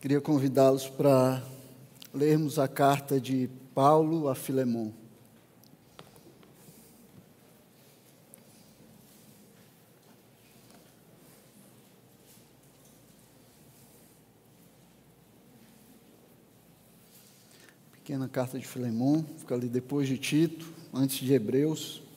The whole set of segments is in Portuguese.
Queria convidá-los para lermos a carta de Paulo a Filemon. Pequena carta de Filemon, fica ali depois de Tito, antes de Hebreus.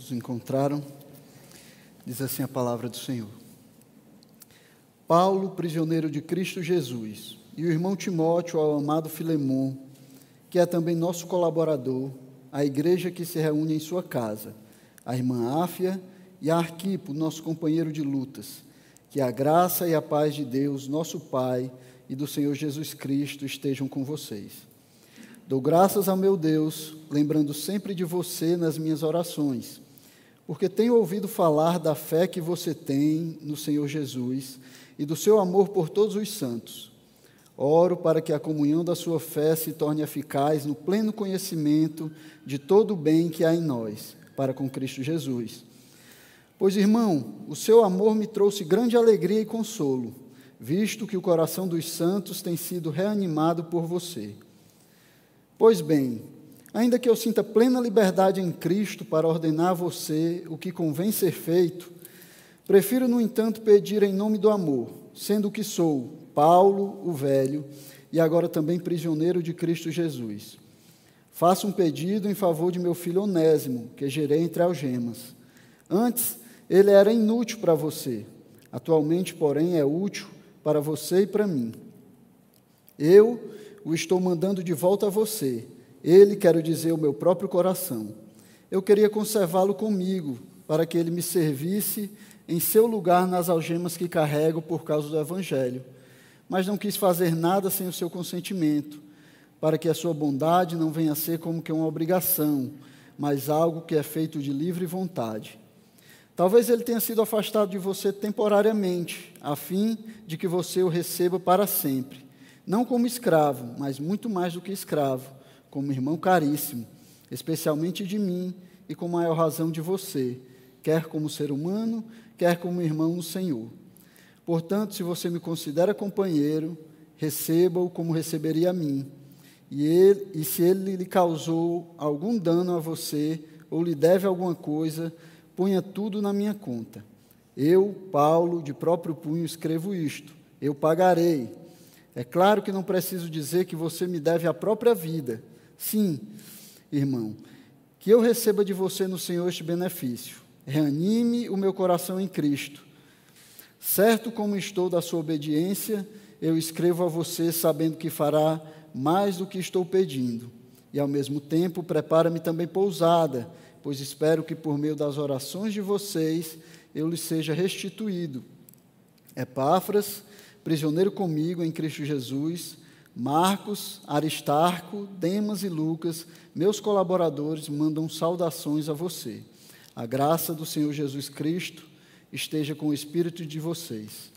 Todos encontraram? Diz assim a palavra do Senhor. Paulo, prisioneiro de Cristo Jesus, e o irmão Timóteo ao amado Filemon, que é também nosso colaborador, a igreja que se reúne em sua casa, a irmã Áfia e a Arquipo, nosso companheiro de lutas, que a graça e a paz de Deus, nosso Pai, e do Senhor Jesus Cristo estejam com vocês. Dou graças ao meu Deus, lembrando sempre de você nas minhas orações, porque tenho ouvido falar da fé que você tem no Senhor Jesus e do seu amor por todos os santos. Oro para que a comunhão da sua fé se torne eficaz no pleno conhecimento de todo o bem que há em nós, para com Cristo Jesus. Pois, irmão, o seu amor me trouxe grande alegria e consolo, visto que o coração dos santos tem sido reanimado por você. Pois bem, ainda que eu sinta plena liberdade em Cristo para ordenar a você o que convém ser feito, prefiro, no entanto, pedir em nome do amor, sendo o que sou, Paulo, o velho, e agora também prisioneiro de Cristo Jesus. Faço um pedido em favor de meu filho Onésimo, que gerei entre algemas. Antes, ele era inútil para você, atualmente, porém, é útil para você e para mim. Eu, o estou mandando de volta a você. Ele, quero dizer, o meu próprio coração. Eu queria conservá-lo comigo, para que ele me servisse em seu lugar nas algemas que carrego por causa do Evangelho. Mas não quis fazer nada sem o seu consentimento, para que a sua bondade não venha a ser como que uma obrigação, mas algo que é feito de livre vontade. Talvez ele tenha sido afastado de você temporariamente, a fim de que você o receba para sempre não como escravo, mas muito mais do que escravo, como irmão caríssimo, especialmente de mim e com maior razão de você, quer como ser humano, quer como irmão no Senhor. Portanto, se você me considera companheiro, receba-o como receberia a mim. E, ele, e se ele lhe causou algum dano a você, ou lhe deve alguma coisa, ponha tudo na minha conta. Eu, Paulo, de próprio punho, escrevo isto. Eu pagarei é claro que não preciso dizer que você me deve a própria vida. Sim, irmão, que eu receba de você no Senhor este benefício. Reanime o meu coração em Cristo. Certo como estou da sua obediência, eu escrevo a você sabendo que fará mais do que estou pedindo. E ao mesmo tempo, prepara-me também pousada, pois espero que por meio das orações de vocês eu lhe seja restituído. Epáfras, prisioneiro comigo em Cristo Jesus, Marcos, Aristarco, Demas e Lucas, meus colaboradores, mandam saudações a você. A graça do Senhor Jesus Cristo esteja com o espírito de vocês.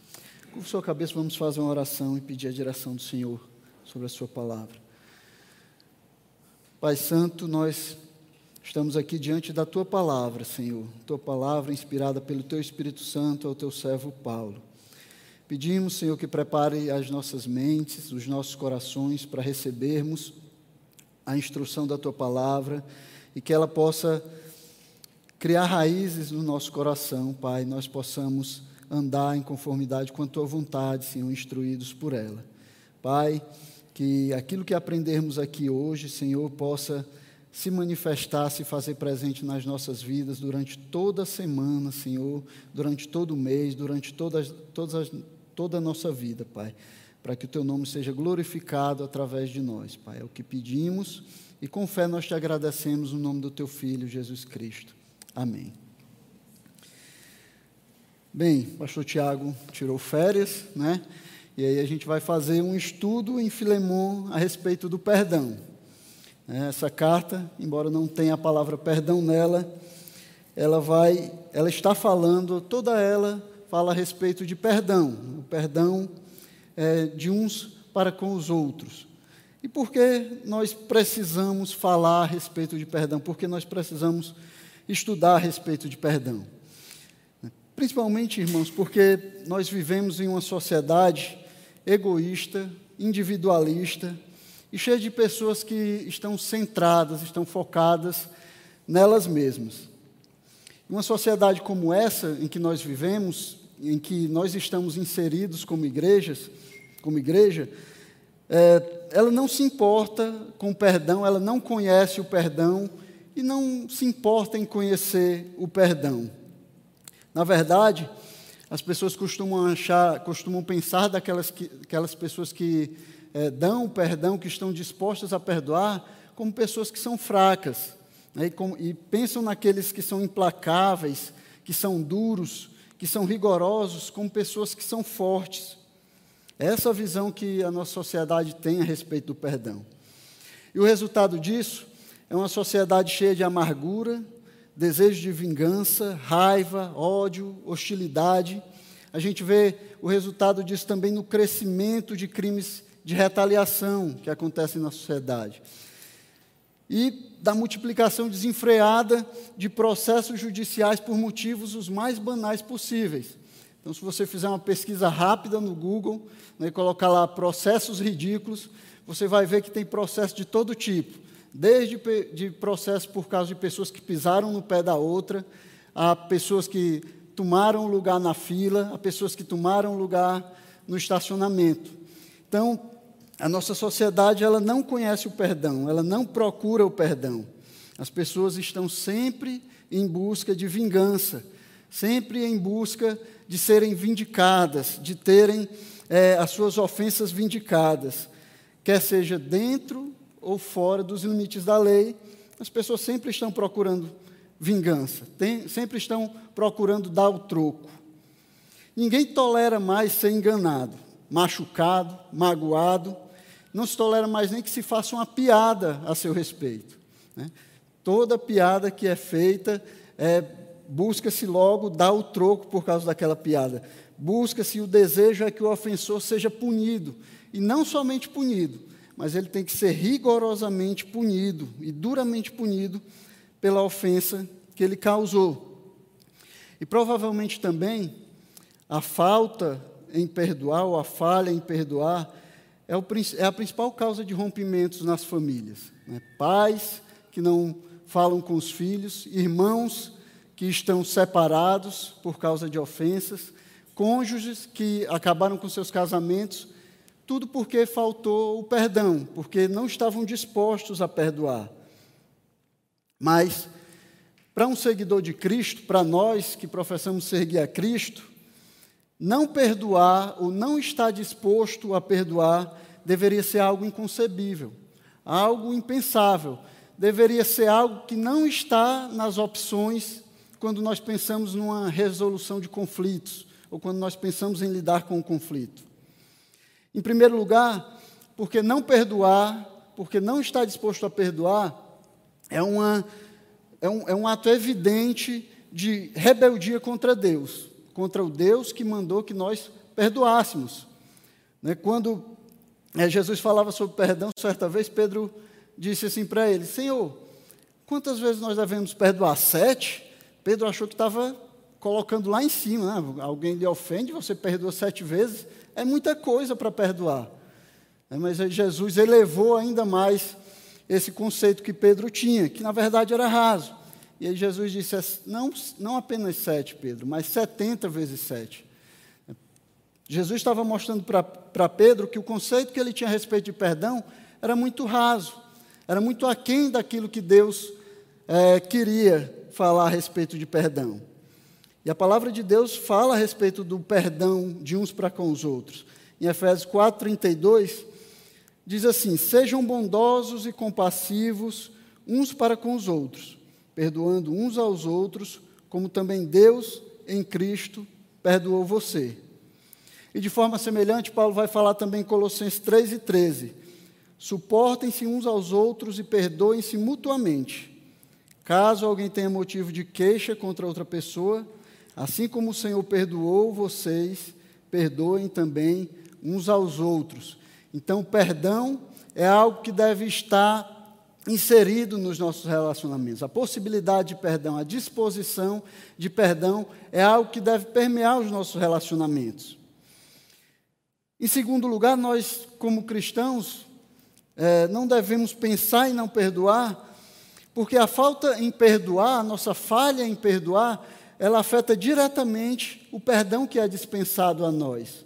Com sua cabeça, vamos fazer uma oração e pedir a direção do Senhor sobre a sua palavra. Pai Santo, nós estamos aqui diante da tua palavra, Senhor. Tua palavra inspirada pelo teu Espírito Santo ao teu servo Paulo. Pedimos, Senhor, que prepare as nossas mentes, os nossos corações para recebermos a instrução da tua palavra e que ela possa criar raízes no nosso coração, Pai, nós possamos andar em conformidade com a tua vontade, Senhor, instruídos por ela. Pai, que aquilo que aprendermos aqui hoje, Senhor, possa se manifestar, se fazer presente nas nossas vidas durante toda a semana, Senhor, durante todo o mês, durante todas, todas as toda a nossa vida, Pai, para que o Teu nome seja glorificado através de nós, Pai. É o que pedimos e com fé nós te agradecemos no nome do Teu Filho, Jesus Cristo. Amém. Bem, o pastor Tiago tirou férias, né? E aí a gente vai fazer um estudo em Filemon a respeito do perdão. Essa carta, embora não tenha a palavra perdão nela, ela vai, ela está falando toda ela fala a respeito de perdão. O perdão é, de uns para com os outros. E por que nós precisamos falar a respeito de perdão? Porque nós precisamos estudar a respeito de perdão. Principalmente, irmãos, porque nós vivemos em uma sociedade egoísta, individualista e cheia de pessoas que estão centradas, estão focadas nelas mesmas. Uma sociedade como essa em que nós vivemos, em que nós estamos inseridos como igrejas, como igreja, é, ela não se importa com o perdão, ela não conhece o perdão e não se importa em conhecer o perdão. Na verdade, as pessoas costumam achar, costumam pensar daquelas que, aquelas pessoas que é, dão o perdão, que estão dispostas a perdoar, como pessoas que são fracas. Né, e, com, e pensam naqueles que são implacáveis, que são duros, que são rigorosos, como pessoas que são fortes. É essa a visão que a nossa sociedade tem a respeito do perdão. E o resultado disso é uma sociedade cheia de amargura, desejo de vingança, raiva, ódio, hostilidade. A gente vê o resultado disso também no crescimento de crimes de retaliação que acontecem na sociedade. E da multiplicação desenfreada de processos judiciais por motivos os mais banais possíveis. Então, se você fizer uma pesquisa rápida no Google né, e colocar lá processos ridículos, você vai ver que tem processo de todo tipo desde de processos por causa de pessoas que pisaram no pé da outra, a pessoas que tomaram lugar na fila, a pessoas que tomaram lugar no estacionamento. Então, a nossa sociedade ela não conhece o perdão, ela não procura o perdão. As pessoas estão sempre em busca de vingança, sempre em busca de serem vindicadas, de terem é, as suas ofensas vindicadas, quer seja dentro ou fora dos limites da lei, as pessoas sempre estão procurando vingança, tem, sempre estão procurando dar o troco. Ninguém tolera mais ser enganado, machucado, magoado, não se tolera mais nem que se faça uma piada a seu respeito. Né? Toda piada que é feita, é, busca-se logo dar o troco por causa daquela piada. Busca-se o desejo é que o ofensor seja punido, e não somente punido, mas ele tem que ser rigorosamente punido e duramente punido pela ofensa que ele causou. E provavelmente também a falta em perdoar, ou a falha em perdoar, é, o, é a principal causa de rompimentos nas famílias. Né? Pais que não falam com os filhos, irmãos que estão separados por causa de ofensas, cônjuges que acabaram com seus casamentos tudo porque faltou o perdão, porque não estavam dispostos a perdoar. Mas, para um seguidor de Cristo, para nós que professamos seguir a Cristo, não perdoar ou não estar disposto a perdoar deveria ser algo inconcebível, algo impensável, deveria ser algo que não está nas opções quando nós pensamos numa resolução de conflitos ou quando nós pensamos em lidar com o conflito. Em primeiro lugar, porque não perdoar, porque não estar disposto a perdoar, é, uma, é, um, é um ato evidente de rebeldia contra Deus, contra o Deus que mandou que nós perdoássemos. Né? Quando é, Jesus falava sobre perdão, certa vez Pedro disse assim para ele: Senhor, quantas vezes nós devemos perdoar? Sete? Pedro achou que estava colocando lá em cima, né? alguém lhe ofende, você perdoa sete vezes é muita coisa para perdoar. É, mas Jesus elevou ainda mais esse conceito que Pedro tinha, que na verdade era raso. E aí Jesus disse: não, não apenas sete, Pedro, mas setenta vezes sete. Jesus estava mostrando para Pedro que o conceito que ele tinha a respeito de perdão era muito raso, era muito aquém daquilo que Deus é, queria falar a respeito de perdão. E a palavra de Deus fala a respeito do perdão de uns para com os outros. Em Efésios 4:32 diz assim: "Sejam bondosos e compassivos uns para com os outros, perdoando uns aos outros, como também Deus em Cristo perdoou você." E de forma semelhante, Paulo vai falar também em Colossenses 3 e 13: Suportem-se uns aos outros e perdoem-se mutuamente. Caso alguém tenha motivo de queixa contra outra pessoa, Assim como o Senhor perdoou vocês, perdoem também uns aos outros. Então, perdão é algo que deve estar inserido nos nossos relacionamentos. A possibilidade de perdão, a disposição de perdão é algo que deve permear os nossos relacionamentos. Em segundo lugar, nós, como cristãos, é, não devemos pensar em não perdoar, porque a falta em perdoar, a nossa falha em perdoar, ela afeta diretamente o perdão que é dispensado a nós,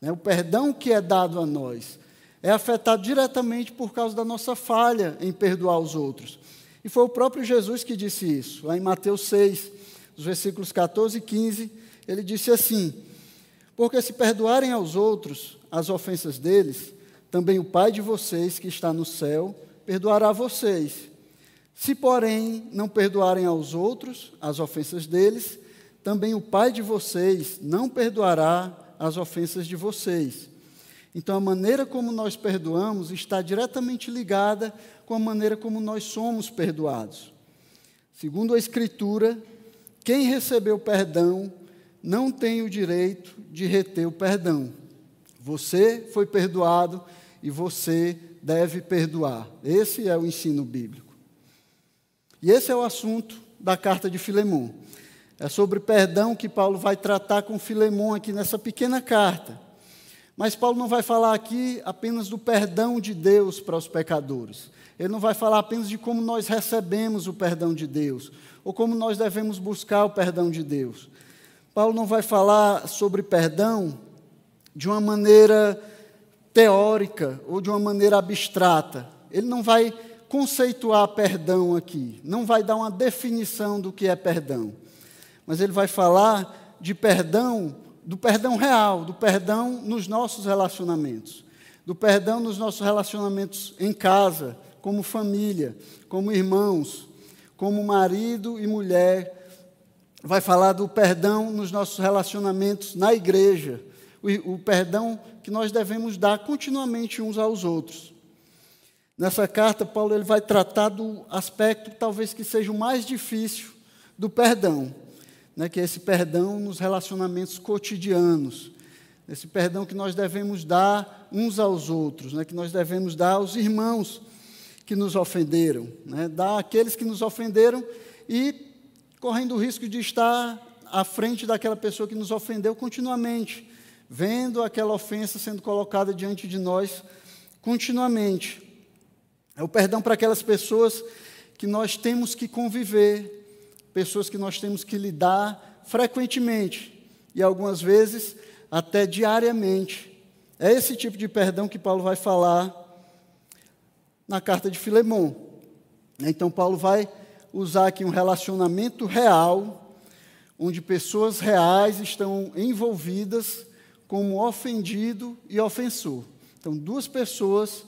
né? o perdão que é dado a nós é afetado diretamente por causa da nossa falha em perdoar os outros. E foi o próprio Jesus que disse isso, lá em Mateus 6, os versículos 14 e 15, ele disse assim: Porque se perdoarem aos outros as ofensas deles, também o Pai de vocês que está no céu perdoará vocês. Se, porém, não perdoarem aos outros as ofensas deles, também o Pai de vocês não perdoará as ofensas de vocês. Então, a maneira como nós perdoamos está diretamente ligada com a maneira como nós somos perdoados. Segundo a Escritura, quem recebeu perdão não tem o direito de reter o perdão. Você foi perdoado e você deve perdoar. Esse é o ensino bíblico. E esse é o assunto da carta de Filemão. É sobre perdão que Paulo vai tratar com Filemão aqui nessa pequena carta. Mas Paulo não vai falar aqui apenas do perdão de Deus para os pecadores. Ele não vai falar apenas de como nós recebemos o perdão de Deus, ou como nós devemos buscar o perdão de Deus. Paulo não vai falar sobre perdão de uma maneira teórica ou de uma maneira abstrata. Ele não vai conceituar perdão aqui, não vai dar uma definição do que é perdão. Mas ele vai falar de perdão do perdão real, do perdão nos nossos relacionamentos, do perdão nos nossos relacionamentos em casa, como família, como irmãos, como marido e mulher. Vai falar do perdão nos nossos relacionamentos na igreja, o, o perdão que nós devemos dar continuamente uns aos outros. Nessa carta, Paulo ele vai tratar do aspecto talvez que seja o mais difícil do perdão, né, que é esse perdão nos relacionamentos cotidianos, esse perdão que nós devemos dar uns aos outros, né, que nós devemos dar aos irmãos que nos ofenderam, né, dar àqueles que nos ofenderam e correndo o risco de estar à frente daquela pessoa que nos ofendeu continuamente, vendo aquela ofensa sendo colocada diante de nós continuamente. É o perdão para aquelas pessoas que nós temos que conviver, pessoas que nós temos que lidar frequentemente e algumas vezes até diariamente. É esse tipo de perdão que Paulo vai falar na carta de Filemão. Então, Paulo vai usar aqui um relacionamento real, onde pessoas reais estão envolvidas como ofendido e ofensor. Então, duas pessoas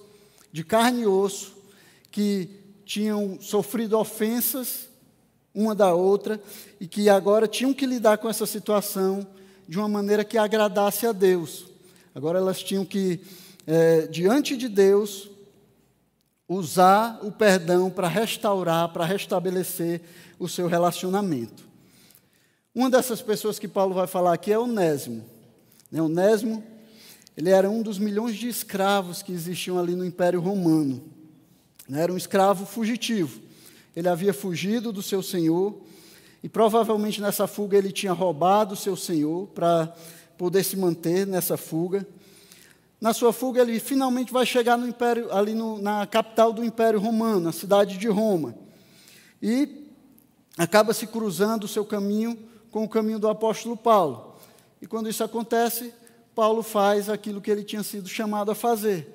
de carne e osso que tinham sofrido ofensas uma da outra e que agora tinham que lidar com essa situação de uma maneira que agradasse a Deus. Agora elas tinham que, é, diante de Deus, usar o perdão para restaurar, para restabelecer o seu relacionamento. Uma dessas pessoas que Paulo vai falar aqui é Onésimo. Né, Onésimo, ele era um dos milhões de escravos que existiam ali no Império Romano. Era um escravo fugitivo. Ele havia fugido do seu senhor e provavelmente nessa fuga ele tinha roubado o seu senhor para poder se manter nessa fuga. Na sua fuga ele finalmente vai chegar no império ali no, na capital do Império Romano, na cidade de Roma. E acaba se cruzando o seu caminho com o caminho do apóstolo Paulo. E quando isso acontece, Paulo faz aquilo que ele tinha sido chamado a fazer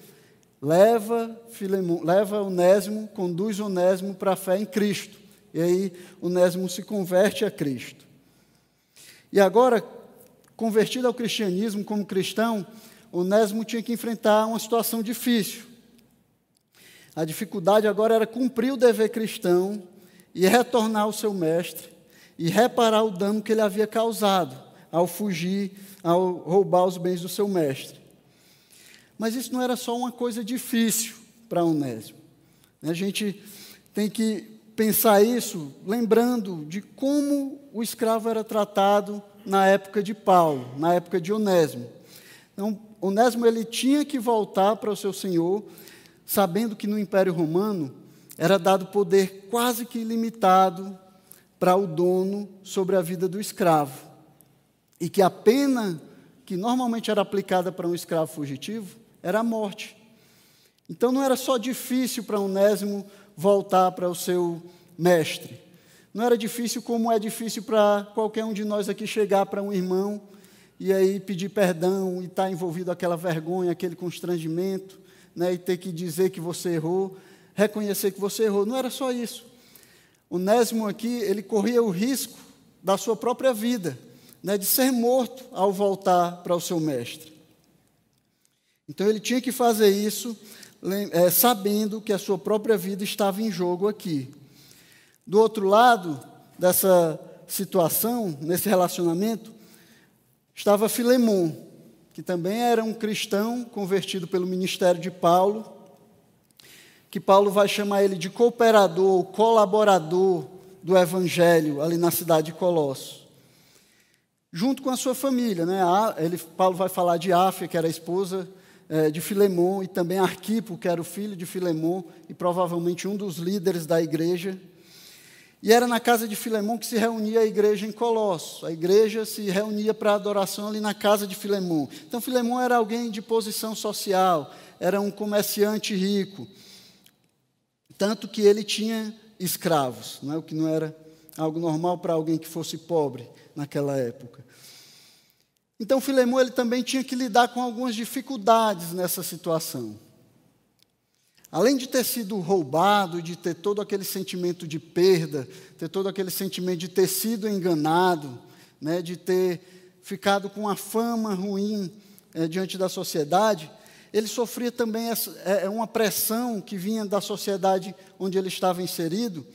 leva, Filemon, leva Onésimo, conduz Onésimo para a fé em Cristo. E aí Onésimo se converte a Cristo. E agora, convertido ao cristianismo como cristão, Onésimo tinha que enfrentar uma situação difícil. A dificuldade agora era cumprir o dever cristão e retornar ao seu mestre e reparar o dano que ele havia causado ao fugir, ao roubar os bens do seu mestre. Mas isso não era só uma coisa difícil para Onésimo. A gente tem que pensar isso lembrando de como o escravo era tratado na época de Paulo, na época de Onésimo. Então, Onésimo ele tinha que voltar para o seu senhor, sabendo que no Império Romano era dado poder quase que ilimitado para o dono sobre a vida do escravo. E que a pena que normalmente era aplicada para um escravo fugitivo era a morte. Então não era só difícil para Onésimo voltar para o seu mestre. Não era difícil como é difícil para qualquer um de nós aqui chegar para um irmão e aí pedir perdão e estar tá envolvido aquela vergonha, aquele constrangimento, né, e ter que dizer que você errou, reconhecer que você errou. Não era só isso. Onésimo aqui, ele corria o risco da sua própria vida, né, de ser morto ao voltar para o seu mestre. Então ele tinha que fazer isso é, sabendo que a sua própria vida estava em jogo aqui. Do outro lado dessa situação, nesse relacionamento, estava Filemon, que também era um cristão convertido pelo ministério de Paulo, que Paulo vai chamar ele de cooperador, colaborador do evangelho ali na cidade de Colossos. Junto com a sua família, né? Ele, Paulo vai falar de Áfia, que era a esposa de Filemon, e também Arquipo, que era o filho de Filemon, e provavelmente um dos líderes da igreja. E era na casa de Filemon que se reunia a igreja em Colossos. A igreja se reunia para adoração ali na casa de Filemon. Então, Filemon era alguém de posição social, era um comerciante rico. Tanto que ele tinha escravos, não é? o que não era algo normal para alguém que fosse pobre naquela época. Então, Filemão ele também tinha que lidar com algumas dificuldades nessa situação. Além de ter sido roubado, de ter todo aquele sentimento de perda, ter todo aquele sentimento de ter sido enganado, né, de ter ficado com uma fama ruim é, diante da sociedade, ele sofria também essa, é, é, uma pressão que vinha da sociedade onde ele estava inserido,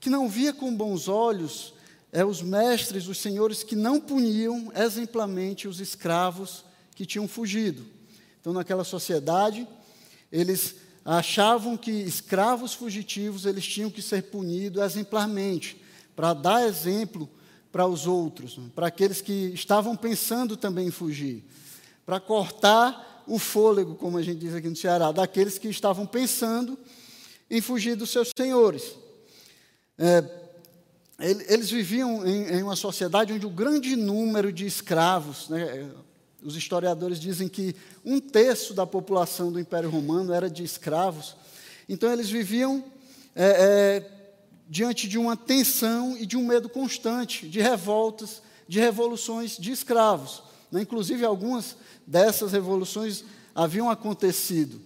que não via com bons olhos é, os mestres, os senhores que não puniam exemplarmente os escravos que tinham fugido. Então, naquela sociedade, eles achavam que escravos fugitivos eles tinham que ser punidos exemplarmente, para dar exemplo para os outros, para aqueles que estavam pensando também em fugir, para cortar o fôlego, como a gente diz aqui no Ceará, daqueles que estavam pensando em fugir dos seus senhores. É, eles viviam em, uma sociedade onde o grande número de escravos, né, os historiadores dizem que um terço da população do Império Romano era de escravos. Então, eles viviam é, é, diante de uma tensão e de um medo constante de revoltas, de revoluções de escravos. Né? Inclusive, algumas dessas revoluções haviam acontecido.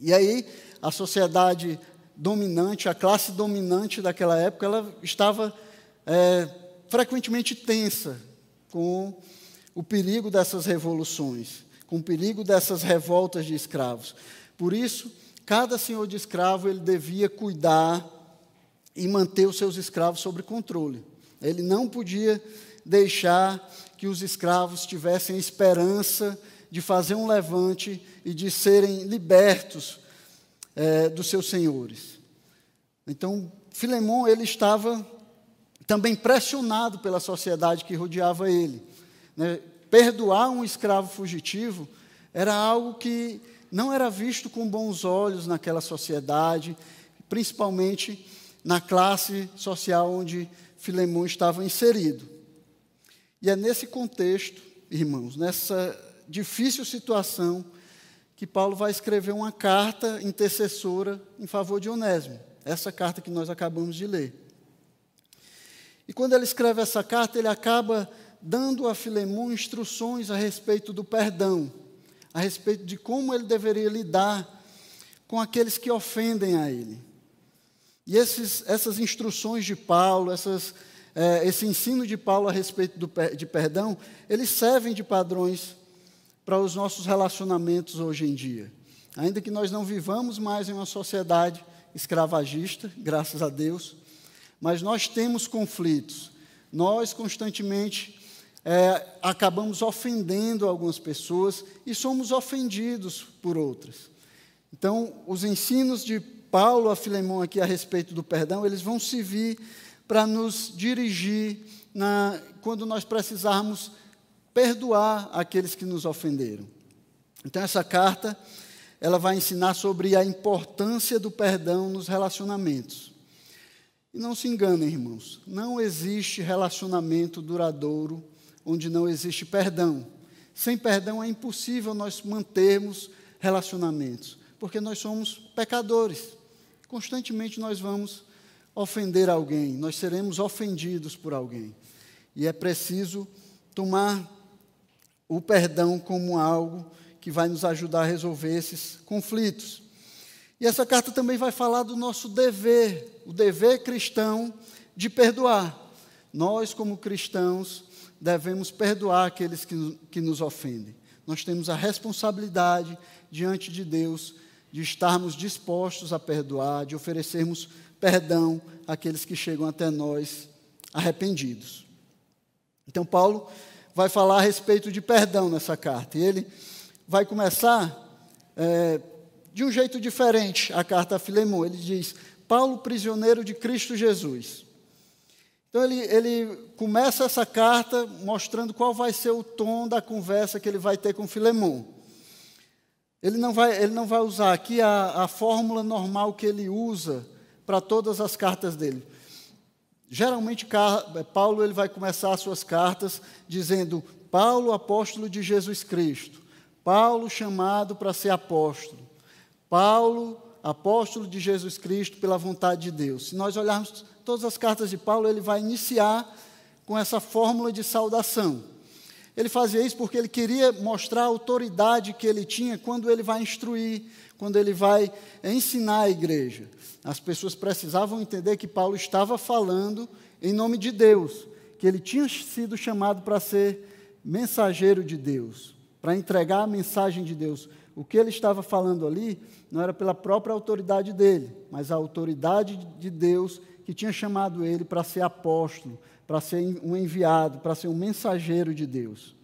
E aí, a sociedade dominante, a classe dominante daquela época, ela estava é, frequentemente tensa com o perigo dessas revoluções, com o perigo dessas revoltas de escravos. Por isso, cada senhor de escravo ele devia cuidar e manter os seus escravos sob controle. Ele não podia deixar que os escravos tivessem esperança de fazer um levante e de serem libertos é, dos seus senhores. Então, Filemão ele estava também pressionado pela sociedade que rodeava ele. Né? Perdoar um escravo fugitivo era algo que não era visto com bons olhos naquela sociedade, principalmente na classe social onde Filemão estava inserido. E é nesse contexto, irmãos, nessa difícil situação, que Paulo vai escrever uma carta intercessora em favor de Onésimo. Essa carta que nós acabamos de ler. E quando ele escreve essa carta, ele acaba dando a Filemão instruções a respeito do perdão, a respeito de como ele deveria lidar com aqueles que ofendem a ele. E esses, essas instruções de Paulo, essas, é, esse ensino de Paulo a respeito do, de perdão, eles servem de padrões para os nossos relacionamentos hoje em dia. Ainda que nós não vivamos mais em uma sociedade escravagista, graças a Deus, mas nós temos conflitos. Nós constantemente é, acabamos ofendendo algumas pessoas e somos ofendidos por outras. Então, os ensinos de Paulo a Filemão aqui a respeito do perdão, eles vão servir para nos dirigir na, quando nós precisarmos perdoar aqueles que nos ofenderam. Então essa carta, ela vai ensinar sobre a importância do perdão nos relacionamentos. E não se enganem, irmãos, não existe relacionamento duradouro onde não existe perdão. Sem perdão é impossível nós mantermos relacionamentos, porque nós somos pecadores. Constantemente nós vamos ofender alguém, nós seremos ofendidos por alguém. E é preciso tomar o perdão como algo que vai nos ajudar a resolver esses conflitos. E essa carta também vai falar do nosso dever, o dever cristão de perdoar. Nós, como cristãos, devemos perdoar aqueles que, que nos ofendem. Nós temos a responsabilidade diante de Deus de estarmos dispostos a perdoar, de oferecermos perdão àqueles que chegam até nós arrependidos. Então, Paulo vai falar a respeito de perdão nessa carta. E ele vai começar é, de um jeito diferente a carta a Filemão. Ele diz: Paulo, prisioneiro de Cristo Jesus. Então, ele, ele começa essa carta mostrando qual vai ser o tom da conversa que ele vai ter com Filemão. Ele não vai, ele não vai usar aqui a, a fórmula normal que ele usa para todas as cartas dele. Geralmente, Paulo ele vai começar as suas cartas dizendo: Paulo, apóstolo de Jesus Cristo. Paulo, chamado para ser apóstolo. Paulo, apóstolo de Jesus Cristo pela vontade de Deus. Se nós olharmos todas as cartas de Paulo, ele vai iniciar com essa fórmula de saudação. Ele fazia isso porque ele queria mostrar a autoridade que ele tinha quando ele vai instruir, quando ele vai ensinar a igreja. As pessoas precisavam entender que Paulo estava falando em nome de Deus, que ele tinha sido chamado para ser mensageiro de Deus, para entregar a mensagem de Deus. O que ele estava falando ali não era pela própria autoridade dele, mas a autoridade de Deus que tinha chamado ele para ser apóstolo, para ser um enviado, para ser um mensageiro de Deus.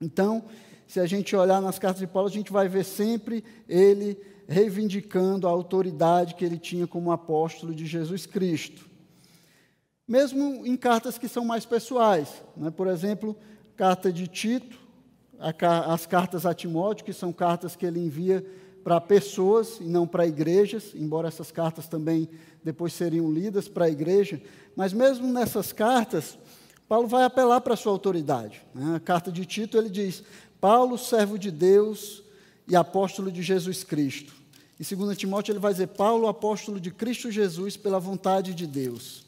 Então, se a gente olhar nas cartas de Paulo, a gente vai ver sempre ele reivindicando a autoridade que ele tinha como apóstolo de Jesus Cristo. Mesmo em cartas que são mais pessoais, né? por exemplo, carta de Tito, as cartas a Timóteo, que são cartas que ele envia para pessoas e não para igrejas, embora essas cartas também depois seriam lidas para a igreja, mas mesmo nessas cartas, Paulo vai apelar para a sua autoridade. Né? A carta de Tito ele diz: Paulo, servo de Deus e apóstolo de Jesus Cristo. Em 2 Timóteo, ele vai dizer: Paulo, apóstolo de Cristo Jesus, pela vontade de Deus.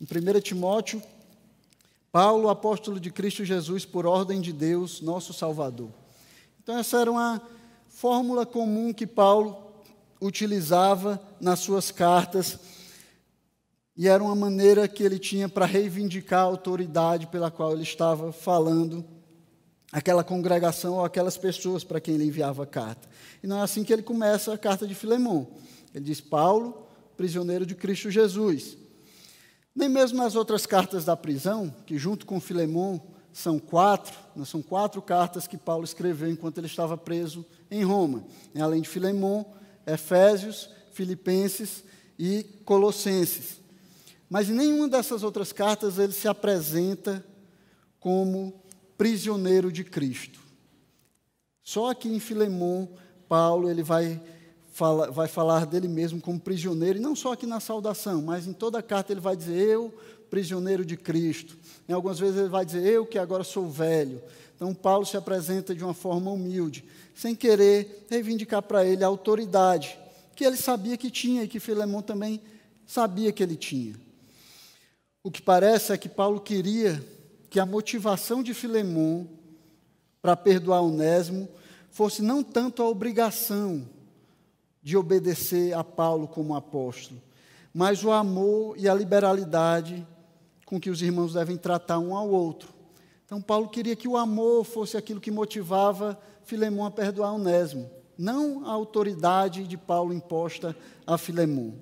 Em 1 Timóteo, Paulo, apóstolo de Cristo Jesus, por ordem de Deus, nosso Salvador. Então, essa era uma fórmula comum que Paulo utilizava nas suas cartas, e era uma maneira que ele tinha para reivindicar a autoridade pela qual ele estava falando aquela congregação ou aquelas pessoas para quem ele enviava a carta. E não é assim que ele começa a carta de Filemão. Ele diz: Paulo, prisioneiro de Cristo Jesus. Nem mesmo nas outras cartas da prisão, que junto com Filemão são quatro, são quatro cartas que Paulo escreveu enquanto ele estava preso em Roma. Além de Filemão, Efésios, Filipenses e Colossenses. Mas em nenhuma dessas outras cartas ele se apresenta como prisioneiro de Cristo. Só aqui em Filemão, Paulo ele vai, fala, vai falar dele mesmo como prisioneiro, e não só aqui na saudação, mas em toda a carta ele vai dizer: Eu, prisioneiro de Cristo. Em algumas vezes ele vai dizer: Eu que agora sou velho. Então, Paulo se apresenta de uma forma humilde, sem querer reivindicar para ele a autoridade que ele sabia que tinha e que Filemão também sabia que ele tinha. O que parece é que Paulo queria que a motivação de Filemon para perdoar Onésimo fosse não tanto a obrigação de obedecer a Paulo como apóstolo, mas o amor e a liberalidade com que os irmãos devem tratar um ao outro. Então, Paulo queria que o amor fosse aquilo que motivava Filemão a perdoar Onésimo, não a autoridade de Paulo imposta a Filemão.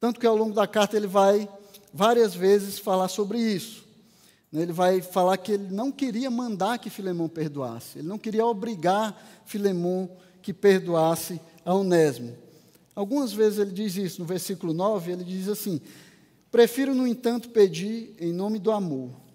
Tanto que ao longo da carta ele vai várias vezes falar sobre isso. Né, ele vai falar que ele não queria mandar que Filemão perdoasse, ele não queria obrigar Filemão que perdoasse a Onésimo. Algumas vezes ele diz isso, no versículo 9, ele diz assim: Prefiro, no entanto, pedir em nome do amor.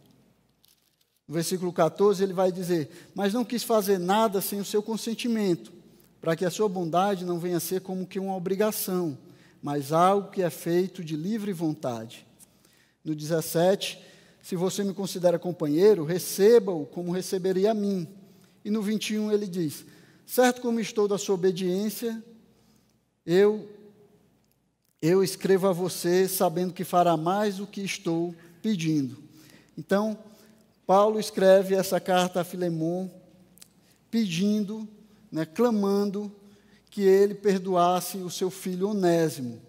No versículo 14, ele vai dizer: Mas não quis fazer nada sem o seu consentimento, para que a sua bondade não venha a ser como que uma obrigação, mas algo que é feito de livre vontade. No 17, se você me considera companheiro, receba-o como receberia a mim. E no 21 ele diz: Certo como estou da sua obediência, eu eu escrevo a você sabendo que fará mais do que estou pedindo. Então, Paulo escreve essa carta a Filemon, pedindo, né, clamando que ele perdoasse o seu filho Onésimo,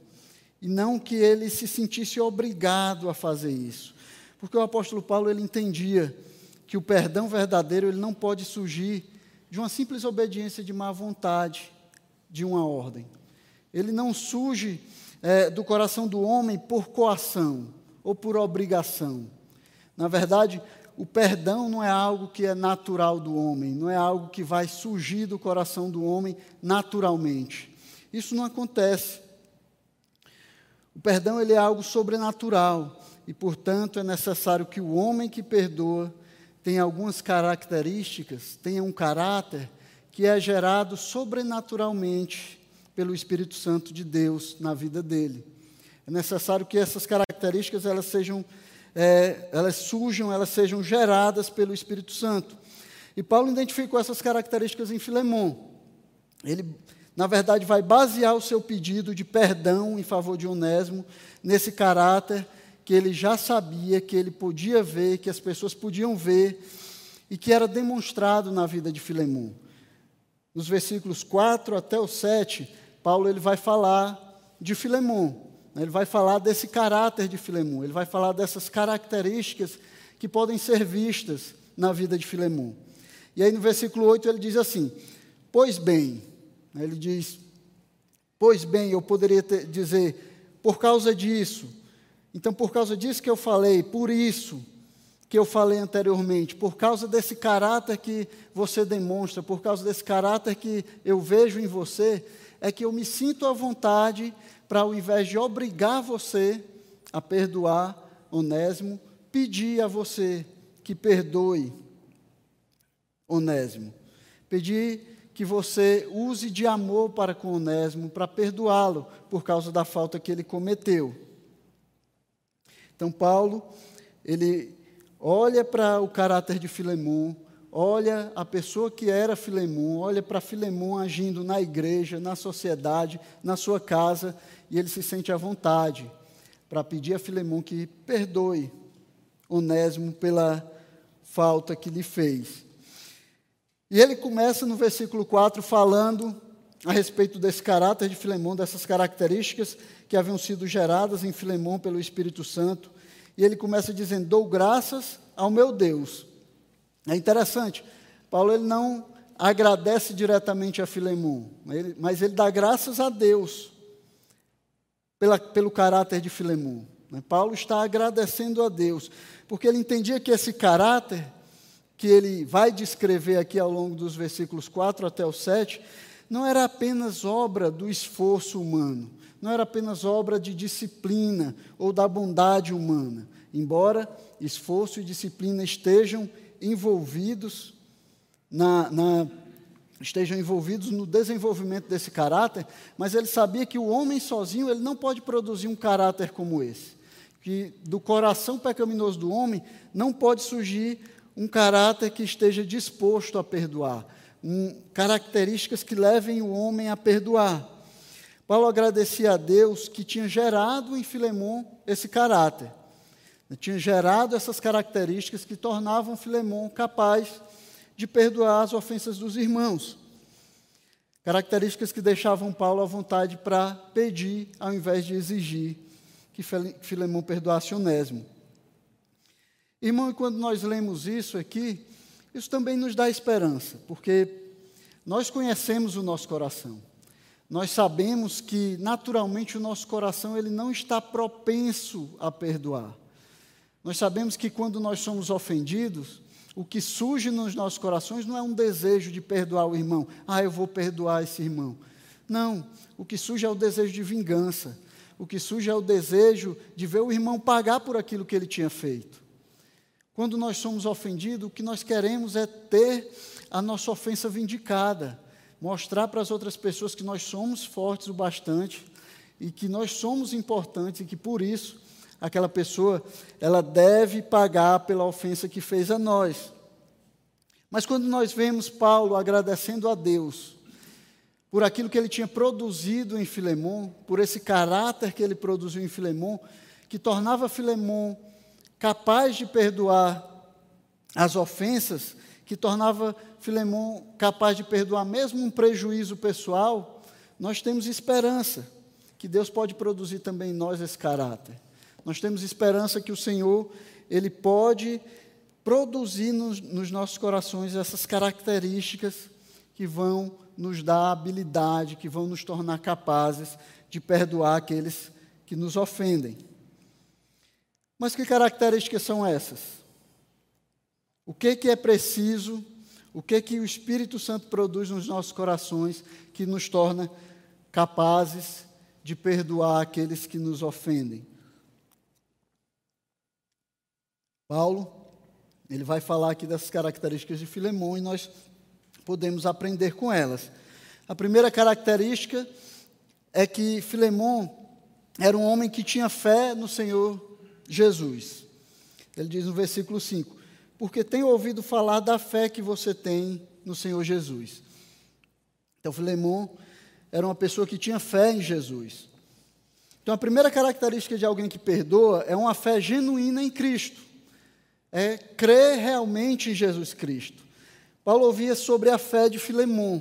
e não que ele se sentisse obrigado a fazer isso. Porque o apóstolo Paulo ele entendia que o perdão verdadeiro ele não pode surgir de uma simples obediência de má vontade, de uma ordem. Ele não surge é, do coração do homem por coação ou por obrigação. Na verdade, o perdão não é algo que é natural do homem, não é algo que vai surgir do coração do homem naturalmente. Isso não acontece. O perdão ele é algo sobrenatural e, portanto, é necessário que o homem que perdoa tenha algumas características, tenha um caráter que é gerado sobrenaturalmente pelo Espírito Santo de Deus na vida dele. É necessário que essas características elas sejam é, elas surjam, elas sejam geradas pelo Espírito Santo. E Paulo identificou essas características em Filemon. Ele, na verdade, vai basear o seu pedido de perdão em favor de Onésimo nesse caráter que ele já sabia, que ele podia ver, que as pessoas podiam ver e que era demonstrado na vida de Filemon. Nos versículos 4 até o 7, Paulo ele vai falar de Filemon. Ele vai falar desse caráter de Filemão, ele vai falar dessas características que podem ser vistas na vida de Filemão. E aí no versículo 8 ele diz assim: Pois bem, ele diz, Pois bem, eu poderia ter, dizer, por causa disso, então por causa disso que eu falei, por isso que eu falei anteriormente, por causa desse caráter que você demonstra, por causa desse caráter que eu vejo em você, é que eu me sinto à vontade para ao invés de obrigar você a perdoar Onésimo, pedir a você que perdoe Onésimo. Pedir que você use de amor para com Onésimo, para perdoá-lo por causa da falta que ele cometeu. Então, Paulo, ele olha para o caráter de Filemon, olha a pessoa que era Filemon, olha para Filemon agindo na igreja, na sociedade, na sua casa, e ele se sente à vontade para pedir a Filemão que perdoe Onésimo pela falta que lhe fez. E ele começa no versículo 4 falando a respeito desse caráter de Filemão, dessas características que haviam sido geradas em Filemão pelo Espírito Santo. E ele começa dizendo: Dou graças ao meu Deus. É interessante, Paulo ele não agradece diretamente a Filemão, mas ele dá graças a Deus pela, pelo caráter de Filemon. Né? Paulo está agradecendo a Deus, porque ele entendia que esse caráter, que ele vai descrever aqui ao longo dos versículos 4 até o 7, não era apenas obra do esforço humano, não era apenas obra de disciplina ou da bondade humana, embora esforço e disciplina estejam envolvidos na, na estejam envolvidos no desenvolvimento desse caráter, mas ele sabia que o homem sozinho ele não pode produzir um caráter como esse. Que do coração pecaminoso do homem não pode surgir um caráter que esteja disposto a perdoar, um, características que levem o homem a perdoar. Paulo agradecia a Deus que tinha gerado em Filemon esse caráter, tinha gerado essas características que tornavam Filemon capaz de perdoar as ofensas dos irmãos. Características que deixavam Paulo à vontade para pedir, ao invés de exigir que Filemão perdoasse Onésimo. Irmão, e quando nós lemos isso aqui, isso também nos dá esperança, porque nós conhecemos o nosso coração. Nós sabemos que naturalmente o nosso coração ele não está propenso a perdoar. Nós sabemos que quando nós somos ofendidos, o que surge nos nossos corações não é um desejo de perdoar o irmão. Ah, eu vou perdoar esse irmão. Não. O que surge é o desejo de vingança. O que surge é o desejo de ver o irmão pagar por aquilo que ele tinha feito. quando nós somos ofendidos, o que nós queremos é ter a nossa ofensa vindicada, mostrar para as outras pessoas que nós somos fortes o bastante e que nós somos importantes e que por isso aquela pessoa ela deve pagar pela ofensa que fez a nós. Mas quando nós vemos Paulo agradecendo a Deus por aquilo que ele tinha produzido em Filemon, por esse caráter que ele produziu em Filemon, que tornava Filemon capaz de perdoar as ofensas, que tornava Filemon capaz de perdoar mesmo um prejuízo pessoal, nós temos esperança que Deus pode produzir também em nós esse caráter. Nós temos esperança que o Senhor, Ele pode produzir nos, nos nossos corações essas características que vão nos dar habilidade, que vão nos tornar capazes de perdoar aqueles que nos ofendem. Mas que características são essas? O que, que é preciso, o que, que o Espírito Santo produz nos nossos corações que nos torna capazes de perdoar aqueles que nos ofendem? Paulo, ele vai falar aqui das características de Filemão e nós podemos aprender com elas. A primeira característica é que Filemão era um homem que tinha fé no Senhor Jesus. Ele diz no versículo 5: Porque tenho ouvido falar da fé que você tem no Senhor Jesus. Então, Filemão era uma pessoa que tinha fé em Jesus. Então, a primeira característica de alguém que perdoa é uma fé genuína em Cristo é crer realmente em Jesus Cristo. Paulo ouvia sobre a fé de Filemon,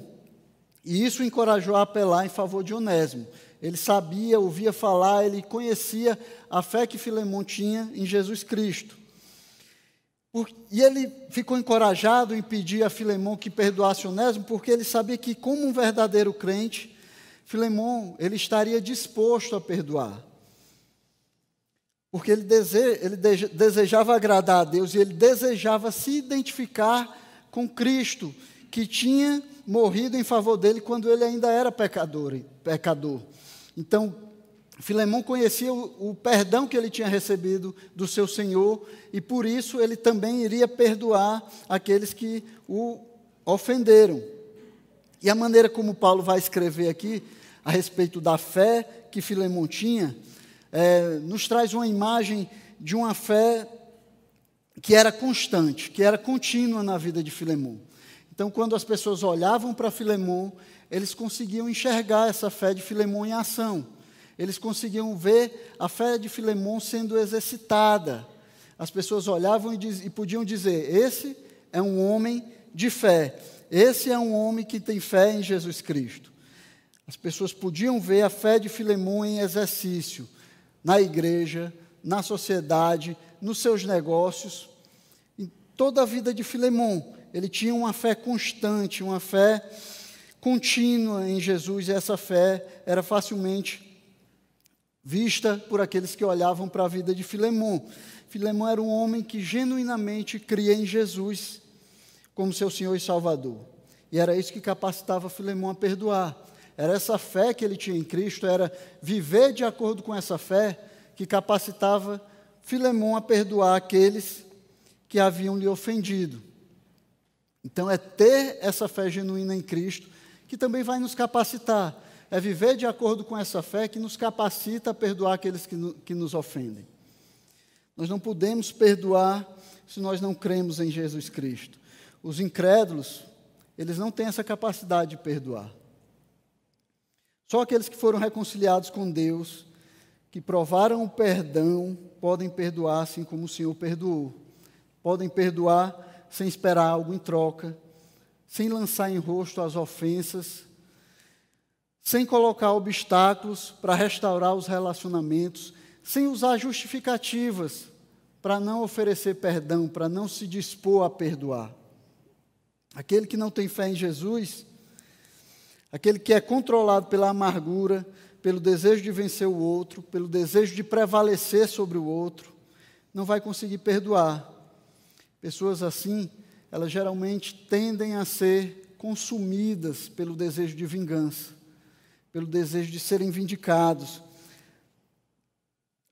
e isso o encorajou a apelar em favor de Onésimo. Ele sabia, ouvia falar, ele conhecia a fé que Filemon tinha em Jesus Cristo. E ele ficou encorajado em pedir a Filemon que perdoasse Onésimo, porque ele sabia que, como um verdadeiro crente, Filemon ele estaria disposto a perdoar porque ele, dese, ele desejava agradar a Deus e ele desejava se identificar com Cristo, que tinha morrido em favor dele quando ele ainda era pecador. pecador. Então, Filemão conhecia o, o, perdão que ele tinha recebido do seu Senhor e por isso ele também iria perdoar aqueles que o ofenderam. E a maneira como Paulo vai escrever aqui a respeito da fé que Filemão tinha é, nos traz uma imagem de uma fé que era constante, que era contínua na vida de Filemão. Então, quando as pessoas olhavam para Filemão, eles conseguiam enxergar essa fé de Filemão em ação. Eles conseguiam ver a fé de Filemão sendo exercitada. As pessoas olhavam e, diz, e podiam dizer: esse é um homem de fé. Esse é um homem que tem fé em Jesus Cristo. As pessoas podiam ver a fé de Filemão em exercício na igreja, na sociedade, nos seus negócios, em toda a vida de Filemão. Ele tinha uma fé constante, uma fé contínua em Jesus, e essa fé era facilmente vista por aqueles que olhavam para a vida de Filemão. Filemão era um homem que genuinamente cria em Jesus como seu Senhor e Salvador. E era isso que capacitava Filemão a perdoar. Era essa fé que ele tinha em Cristo, era viver de acordo com essa fé que capacitava Filemão a perdoar aqueles que haviam lhe ofendido. Então, é ter essa fé genuína em Cristo que também vai nos capacitar. É viver de acordo com essa fé que nos capacita a perdoar aqueles que, no, que nos ofendem. Nós não podemos perdoar se nós não cremos em Jesus Cristo. Os incrédulos, eles não têm essa capacidade de perdoar. Só aqueles que foram reconciliados com Deus, que provaram o perdão, podem perdoar assim como o Senhor perdoou. Podem perdoar sem esperar algo em troca, sem lançar em rosto as ofensas, sem colocar obstáculos para restaurar os relacionamentos, sem usar justificativas para não oferecer perdão, para não se dispor a perdoar. Aquele que não tem fé em Jesus, Aquele que é controlado pela amargura, pelo desejo de vencer o outro, pelo desejo de prevalecer sobre o outro, não vai conseguir perdoar. Pessoas assim, elas geralmente tendem a ser consumidas pelo desejo de vingança, pelo desejo de serem vindicados,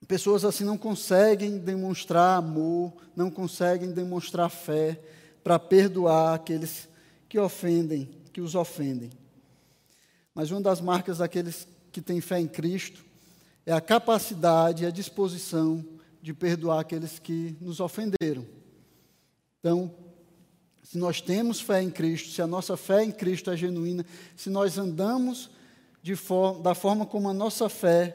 Pessoas assim não conseguem demonstrar amor, não conseguem demonstrar fé para perdoar aqueles que ofendem, que os ofendem. Mas uma das marcas daqueles que têm fé em Cristo é a capacidade e a disposição de perdoar aqueles que nos ofenderam. Então, se nós temos fé em Cristo, se a nossa fé em Cristo é genuína, se nós andamos for da forma como a nossa fé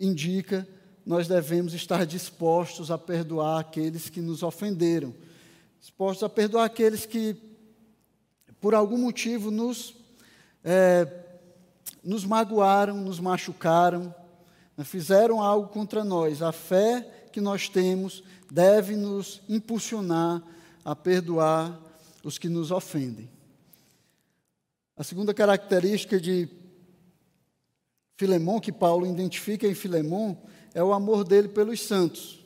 indica, nós devemos estar dispostos a perdoar aqueles que nos ofenderam, dispostos a perdoar aqueles que, por algum motivo, nos, é, nos magoaram, nos machucaram, né, fizeram algo contra nós. A fé que nós temos deve nos impulsionar a perdoar os que nos ofendem. A segunda característica de Filemão, que Paulo identifica em Filemão, é o amor dele pelos santos.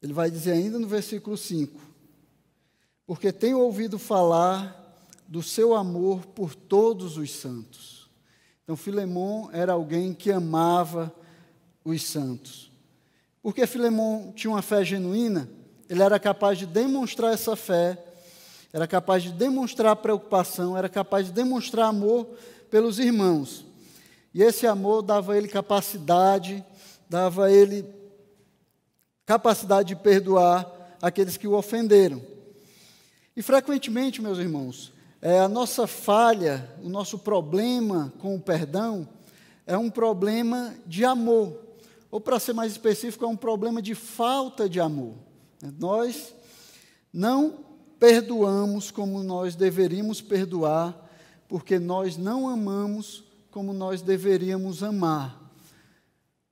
Ele vai dizer ainda no versículo 5: Porque tenho ouvido falar do seu amor por todos os santos. Então, Filemão era alguém que amava os santos. Porque Filemão tinha uma fé genuína, ele era capaz de demonstrar essa fé, era capaz de demonstrar preocupação, era capaz de demonstrar amor pelos irmãos. E esse amor dava a ele capacidade, dava a ele capacidade de perdoar aqueles que o ofenderam. E frequentemente, meus irmãos, é, a nossa falha, o nosso problema com o perdão é um problema de amor. Ou, para ser mais específico, é um problema de falta de amor. Nós não perdoamos como nós deveríamos perdoar, porque nós não amamos como nós deveríamos amar.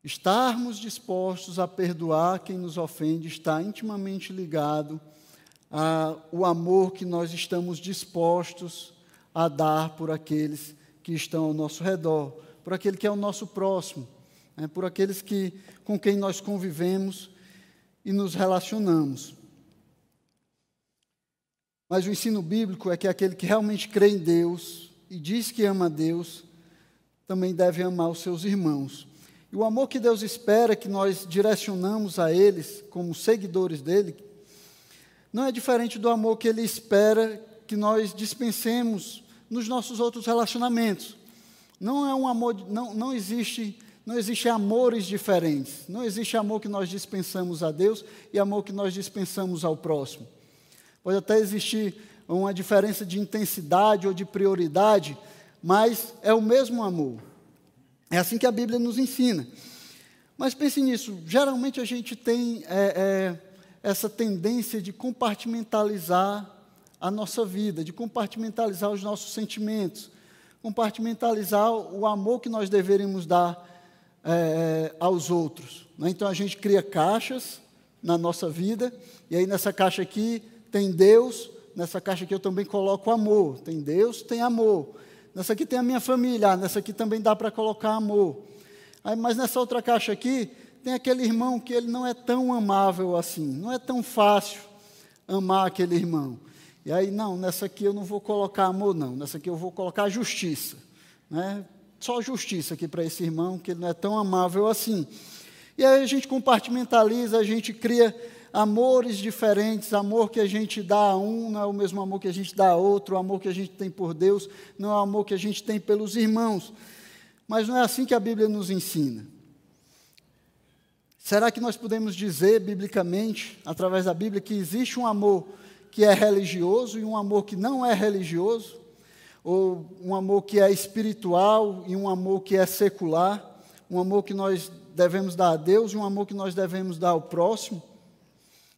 Estarmos dispostos a perdoar quem nos ofende está intimamente ligado ao amor que nós estamos dispostos a dar por aqueles que estão ao nosso redor, por aquele que é o nosso próximo, né, por aqueles que, com quem nós convivemos e nos relacionamos. Mas o ensino bíblico é que aquele que realmente crê em Deus e diz que ama Deus, também deve amar os seus irmãos. E o amor que Deus espera que nós direcionamos a eles, como seguidores dele, não é diferente do amor que ele espera que nós dispensemos nos nossos outros relacionamentos. Não é um amor, não, não existe não existe amores diferentes. Não existe amor que nós dispensamos a Deus e amor que nós dispensamos ao próximo. Pode até existir uma diferença de intensidade ou de prioridade, mas é o mesmo amor. É assim que a Bíblia nos ensina. Mas pense nisso, geralmente a gente tem é, é, essa tendência de compartimentalizar a nossa vida, de compartimentalizar os nossos sentimentos, compartimentalizar o amor que nós deveríamos dar é, aos outros. Né? Então a gente cria caixas na nossa vida, e aí nessa caixa aqui tem Deus, nessa caixa aqui eu também coloco amor. Tem Deus, tem amor. Nessa aqui tem a minha família, ah, nessa aqui também dá para colocar amor. Aí, mas nessa outra caixa aqui tem aquele irmão que ele não é tão amável assim, não é tão fácil amar aquele irmão. E aí, não, nessa aqui eu não vou colocar amor, não, nessa aqui eu vou colocar justiça. Né? só justiça aqui para esse irmão, que ele não é tão amável assim. E aí a gente compartimentaliza, a gente cria amores diferentes, amor que a gente dá a um não é o mesmo amor que a gente dá a outro, o amor que a gente tem por Deus não é o amor que a gente tem pelos irmãos. Mas não é assim que a Bíblia nos ensina. Será que nós podemos dizer biblicamente, através da Bíblia, que existe um amor que é religioso e um amor que não é religioso? ou um amor que é espiritual e um amor que é secular, um amor que nós devemos dar a Deus e um amor que nós devemos dar ao próximo,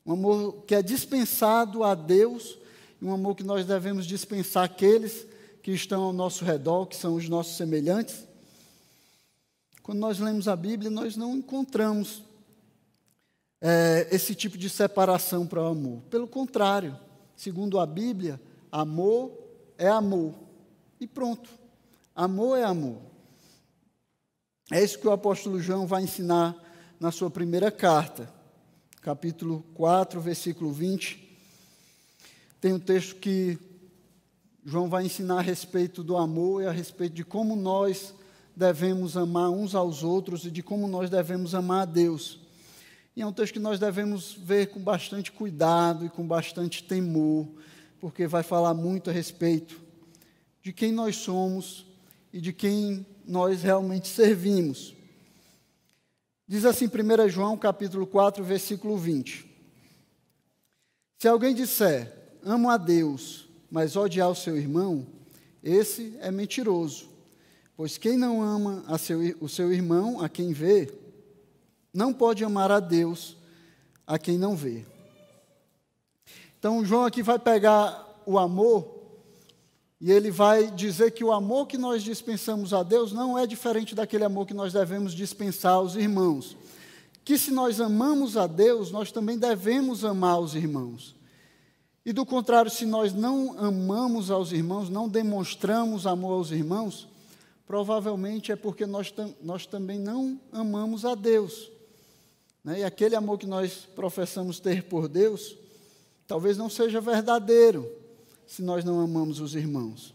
um amor que é dispensado a Deus e um amor que nós devemos dispensar àqueles que estão ao nosso redor, que são os nossos semelhantes. Quando nós lemos a Bíblia, nós não encontramos é, esse tipo de separação para o amor. Pelo contrário, segundo a Bíblia, amor é amor e pronto. Amor é amor. É isso que o apóstolo João vai ensinar na sua primeira carta, capítulo 4, versículo 20. Tem um texto que João vai ensinar a respeito do amor e a respeito de como nós devemos amar uns aos outros e de como nós devemos amar a Deus. E é um texto que nós devemos ver com bastante cuidado e com bastante temor, porque vai falar muito a respeito de quem nós somos e de quem nós realmente servimos. Diz assim 1 João capítulo 4, versículo 20. Se alguém disser, amo a Deus, mas odiar o seu irmão, esse é mentiroso. Pois quem não ama seu, o seu irmão, a quem vê, não pode amar a Deus, a quem não vê. Então, João aqui vai pegar o amor e ele vai dizer que o amor que nós dispensamos a Deus não é diferente daquele amor que nós devemos dispensar aos irmãos. Que se nós amamos a Deus, nós também devemos amar os irmãos. E do contrário, se nós não amamos aos irmãos, não demonstramos amor aos irmãos, provavelmente é porque nós, nós também não amamos a Deus. Né? E aquele amor que nós professamos ter por Deus, talvez não seja verdadeiro se nós não amamos os irmãos.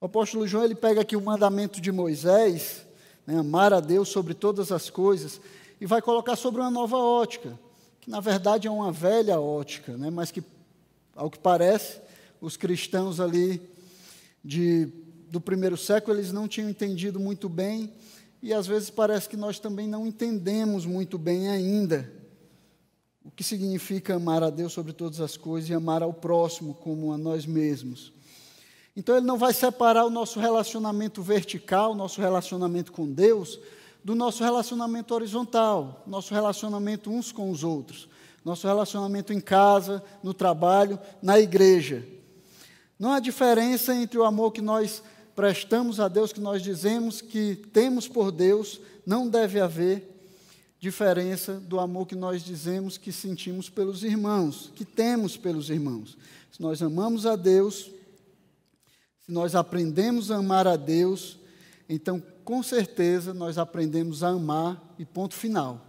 O apóstolo João ele pega aqui o mandamento de Moisés, né, amar a Deus sobre todas as coisas, e vai colocar sobre uma nova ótica, que na verdade é uma velha ótica, né, mas que, ao que parece, os cristãos ali de, do primeiro século eles não tinham entendido muito bem, e às vezes parece que nós também não entendemos muito bem ainda o que significa amar a Deus sobre todas as coisas e amar ao próximo como a nós mesmos. Então, ele não vai separar o nosso relacionamento vertical, nosso relacionamento com Deus, do nosso relacionamento horizontal, nosso relacionamento uns com os outros, nosso relacionamento em casa, no trabalho, na igreja. Não há diferença entre o amor que nós prestamos a Deus, que nós dizemos que temos por Deus, não deve haver diferença do amor que nós dizemos que sentimos pelos irmãos, que temos pelos irmãos. Se nós amamos a Deus, se nós aprendemos a amar a Deus, então com certeza nós aprendemos a amar e ponto final.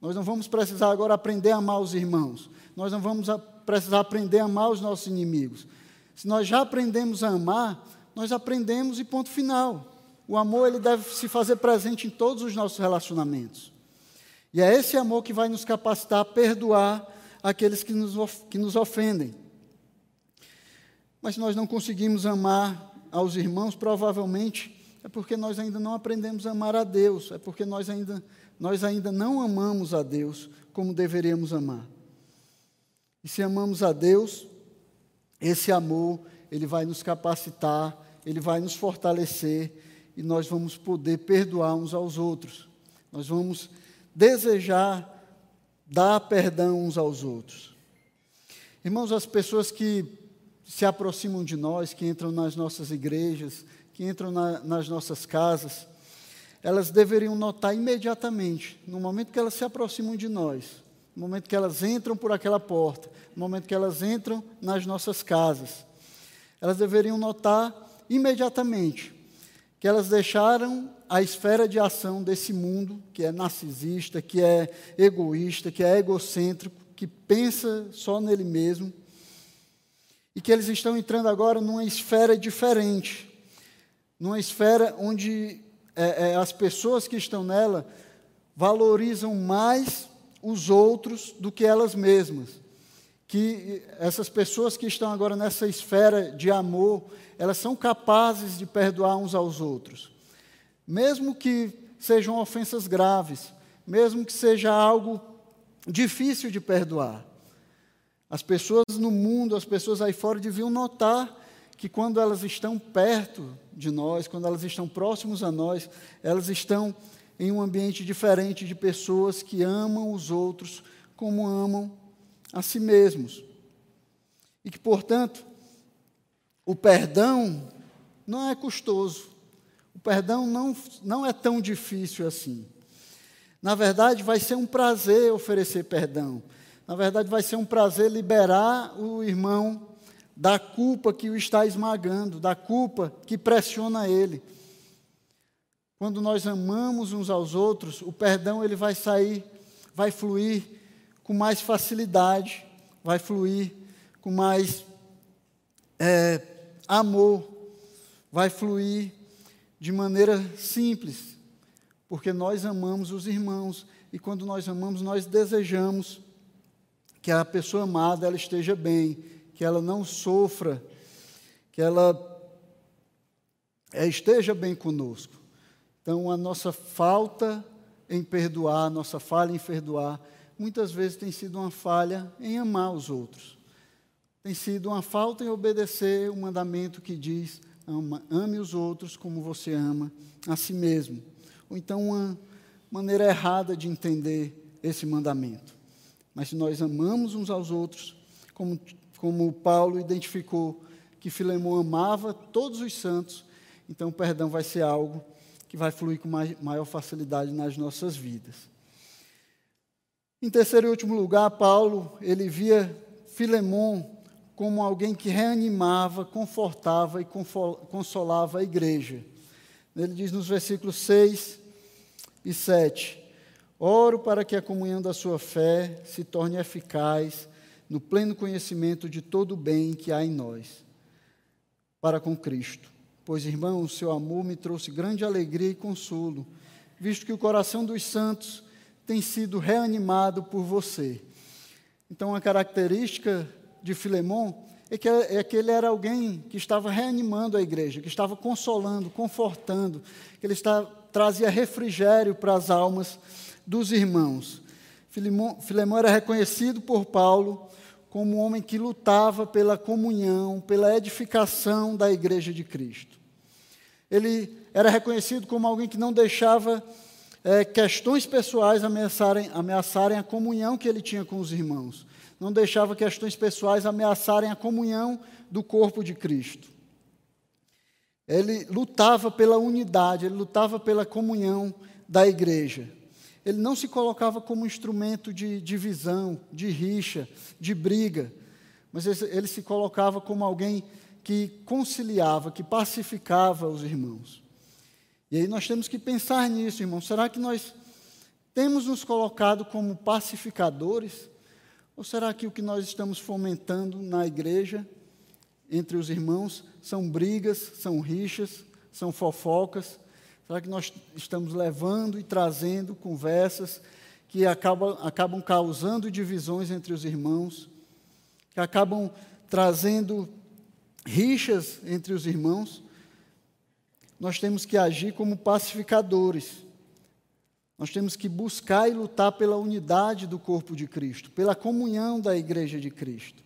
Nós não vamos precisar agora aprender a amar os irmãos. Nós não vamos precisar aprender a amar os nossos inimigos. Se nós já aprendemos a amar, nós aprendemos e ponto final. O amor ele deve se fazer presente em todos os nossos relacionamentos. E é esse amor que vai nos capacitar a perdoar aqueles que nos, que nos ofendem. Mas nós não conseguimos amar aos irmãos, provavelmente é porque nós ainda não aprendemos a amar a Deus, é porque nós ainda, nós ainda não amamos a Deus como deveríamos amar. E se amamos a Deus, esse amor, ele vai nos capacitar, ele vai nos fortalecer e nós vamos poder perdoar uns aos outros. Nós vamos desejar dar perdão uns aos outros. Irmãos, as pessoas que se aproximam de nós, que entram nas nossas igrejas, que entram na, nas nossas casas, elas deveriam notar imediatamente, no momento que elas se aproximam de nós, no momento que elas entram por aquela porta, no momento que elas entram nas nossas casas, elas deveriam notar imediatamente que elas deixaram a esfera de ação desse mundo que é narcisista, que é egoísta, que é egocêntrico, que pensa só nele mesmo, e que eles estão entrando agora numa esfera diferente, numa esfera onde é, é, as pessoas que estão nela valorizam mais os outros do que elas mesmas. Que essas pessoas que estão agora nessa esfera de amor, elas são capazes de perdoar uns aos outros mesmo que sejam ofensas graves, mesmo que seja algo difícil de perdoar. As pessoas no mundo, as pessoas aí fora deviam notar que quando elas estão perto de nós, quando elas estão próximos a nós, elas estão em um ambiente diferente de pessoas que amam os outros como amam a si mesmos. E que, portanto, o perdão não é custoso perdão não, não é tão difícil assim. Na verdade, vai ser um prazer oferecer perdão. Na verdade, vai ser um prazer liberar o irmão da culpa que o está esmagando, da culpa que pressiona ele. Quando nós amamos uns aos outros, o perdão ele vai sair, vai fluir com mais facilidade, vai fluir com mais é, amor, vai fluir de maneira simples, porque nós amamos os irmãos e quando nós amamos, nós desejamos que a pessoa amada ela esteja bem, que ela não sofra, que ela é, esteja bem conosco. Então, a nossa falta em perdoar, a nossa falha em perdoar, muitas vezes tem sido uma falha em amar os outros. Tem sido uma falta em obedecer o mandamento que diz: ama, ame os outros como você ama a si mesmo. Ou então, uma maneira errada de entender esse mandamento. Mas se nós amamos uns aos outros, como, como Paulo identificou que Filemão amava todos os santos, então o perdão vai ser algo que vai fluir com maior facilidade nas nossas vidas. Em terceiro e último lugar, Paulo, ele via Filemão como alguém que reanimava, confortava e consolava a igreja. Ele diz nos versículos 6 e 7: Oro para que a comunhão da sua fé se torne eficaz no pleno conhecimento de todo o bem que há em nós, para com Cristo Pois, irmão, o seu amor me trouxe grande alegria e consolo, visto que o coração dos santos tem sido reanimado por você. Então, uma característica de Filemão é que, é que ele era alguém que estava reanimando a igreja, que estava consolando, confortando, que ele está, trazia refrigério para as almas dos irmãos. Filemão era reconhecido por Paulo como um homem que lutava pela comunhão, pela edificação da igreja de Cristo. Ele era reconhecido como alguém que não deixava é, questões pessoais ameaçarem, ameaçarem a comunhão que ele tinha com os irmãos. Não deixava questões pessoais ameaçarem a comunhão do corpo de Cristo. Ele lutava pela unidade, ele lutava pela comunhão da igreja. Ele não se colocava como instrumento de divisão, de rixa, de briga, mas ele se colocava como alguém que conciliava, que pacificava os irmãos. E aí nós temos que pensar nisso, irmãos. Será que nós temos nos colocado como pacificadores? Ou será que o que nós estamos fomentando na igreja, entre os irmãos, são brigas, são rixas, são fofocas, Será que nós estamos levando e trazendo conversas que acabam, acabam causando divisões entre os irmãos, que acabam trazendo rixas entre os irmãos? Nós temos que agir como pacificadores. Nós temos que buscar e lutar pela unidade do corpo de Cristo, pela comunhão da igreja de Cristo.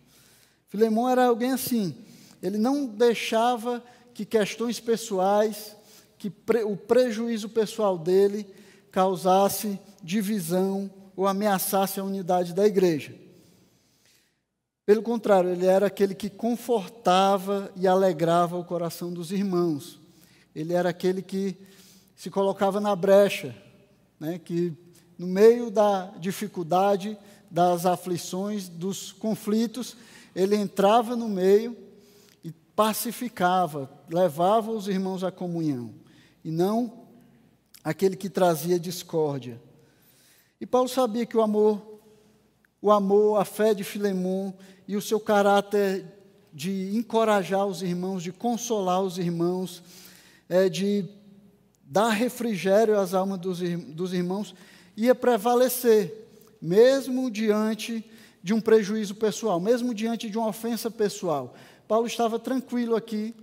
Filemão era alguém assim, ele não deixava que questões pessoais, que pre, o prejuízo pessoal dele causasse divisão ou ameaçasse a unidade da igreja. Pelo contrário, ele era aquele que confortava e alegrava o coração dos irmãos. Ele era aquele que se colocava na brecha, né, que no meio da dificuldade, das aflições, dos conflitos, ele entrava no meio e pacificava, levava os irmãos à comunhão e não aquele que trazia discórdia. E Paulo sabia que o amor, o amor, a fé de Filemão e o seu caráter de encorajar os irmãos, de consolar os irmãos, é, de dar refrigério às almas dos, dos irmãos, ia prevalecer, mesmo diante de um prejuízo pessoal, mesmo diante de uma ofensa pessoal. Paulo estava tranquilo aqui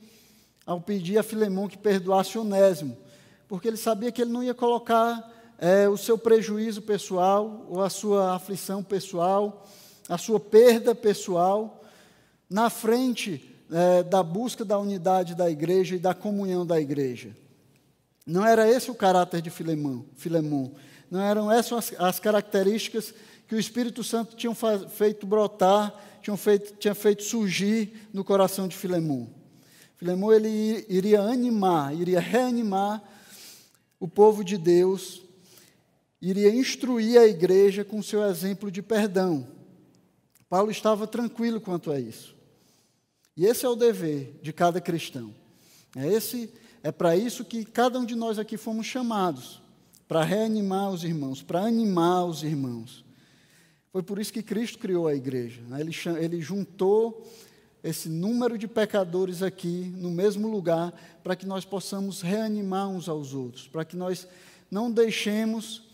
ao pedir a Filemão que perdoasse Onésimo, porque ele sabia que ele não ia colocar é, o seu prejuízo pessoal, ou a sua aflição pessoal, a sua perda pessoal, na frente é, da busca da unidade da igreja e da comunhão da igreja. Não era esse o caráter de Filemão. Não eram essas as, as características que o Espírito Santo tinha feito brotar, tinha feito, tinha feito surgir no coração de Filemão. Filemão ele iria animar, iria reanimar o povo de Deus, iria instruir a igreja com seu exemplo de perdão. Paulo estava tranquilo quanto a isso. E esse é o dever de cada cristão. É esse é para isso que cada um de nós aqui fomos chamados, para reanimar os irmãos, para animar os irmãos. Foi por isso que Cristo criou a igreja. Né? Ele, ele juntou esse número de pecadores aqui no mesmo lugar, para que nós possamos reanimar uns aos outros, para que nós não deixemos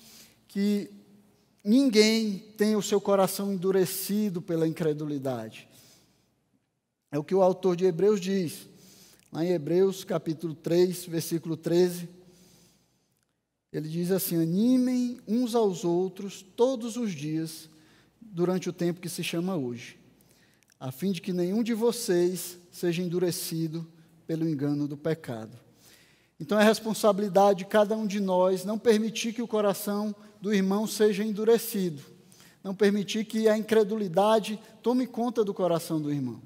que ninguém tenha o seu coração endurecido pela incredulidade. É o que o autor de Hebreus diz, lá em Hebreus capítulo 3, versículo 13. Ele diz assim: animem uns aos outros todos os dias, durante o tempo que se chama hoje a fim de que nenhum de vocês seja endurecido pelo engano do pecado. Então é responsabilidade de cada um de nós não permitir que o coração do irmão seja endurecido, não permitir que a incredulidade tome conta do coração do irmão.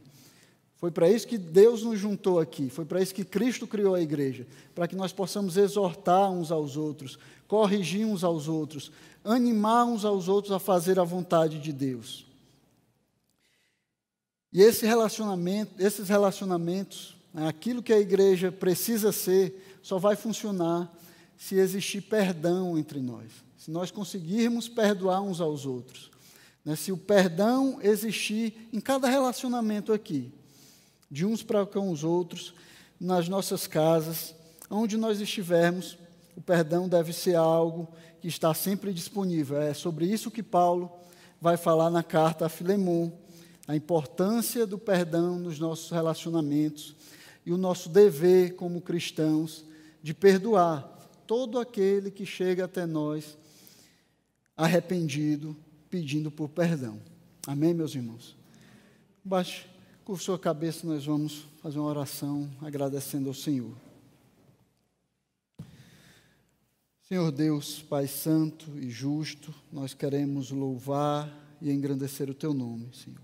Foi para isso que Deus nos juntou aqui, foi para isso que Cristo criou a igreja, para que nós possamos exortar uns aos outros, corrigir uns aos outros, animar uns aos outros a fazer a vontade de Deus. E esse relacionamento, esses relacionamentos, né, aquilo que a igreja precisa ser, só vai funcionar se existir perdão entre nós. Se nós conseguirmos perdoar uns aos outros. Né, se o perdão existir em cada relacionamento aqui, de uns para com os outros, nas nossas casas, onde nós estivermos, o perdão deve ser algo que está sempre disponível. É sobre isso que Paulo vai falar na carta a Filemon a importância do perdão nos nossos relacionamentos e o nosso dever como cristãos de perdoar todo aquele que chega até nós arrependido, pedindo por perdão. Amém, meus irmãos? Baixe, com sua cabeça, nós vamos fazer uma oração agradecendo ao Senhor. Senhor Deus, Pai Santo e Justo, nós queremos louvar e engrandecer o Teu nome, Senhor.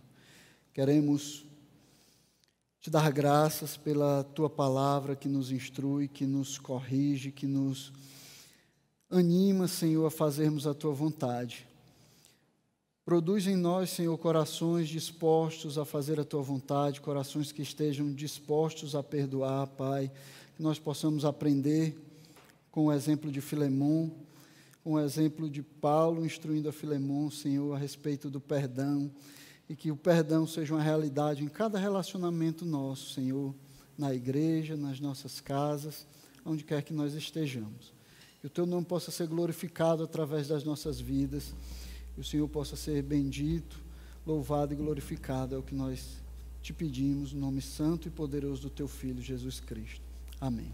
Queremos te dar graças pela tua palavra que nos instrui, que nos corrige, que nos anima, Senhor, a fazermos a tua vontade. Produz em nós, Senhor, corações dispostos a fazer a tua vontade, corações que estejam dispostos a perdoar, Pai, que nós possamos aprender com o exemplo de Filemão, com o exemplo de Paulo instruindo a Filemão, Senhor, a respeito do perdão. E que o perdão seja uma realidade em cada relacionamento nosso, Senhor, na igreja, nas nossas casas, onde quer que nós estejamos. Que o teu nome possa ser glorificado através das nossas vidas, e o Senhor possa ser bendito, louvado e glorificado, é o que nós te pedimos, no nome santo e poderoso do teu Filho, Jesus Cristo. Amém.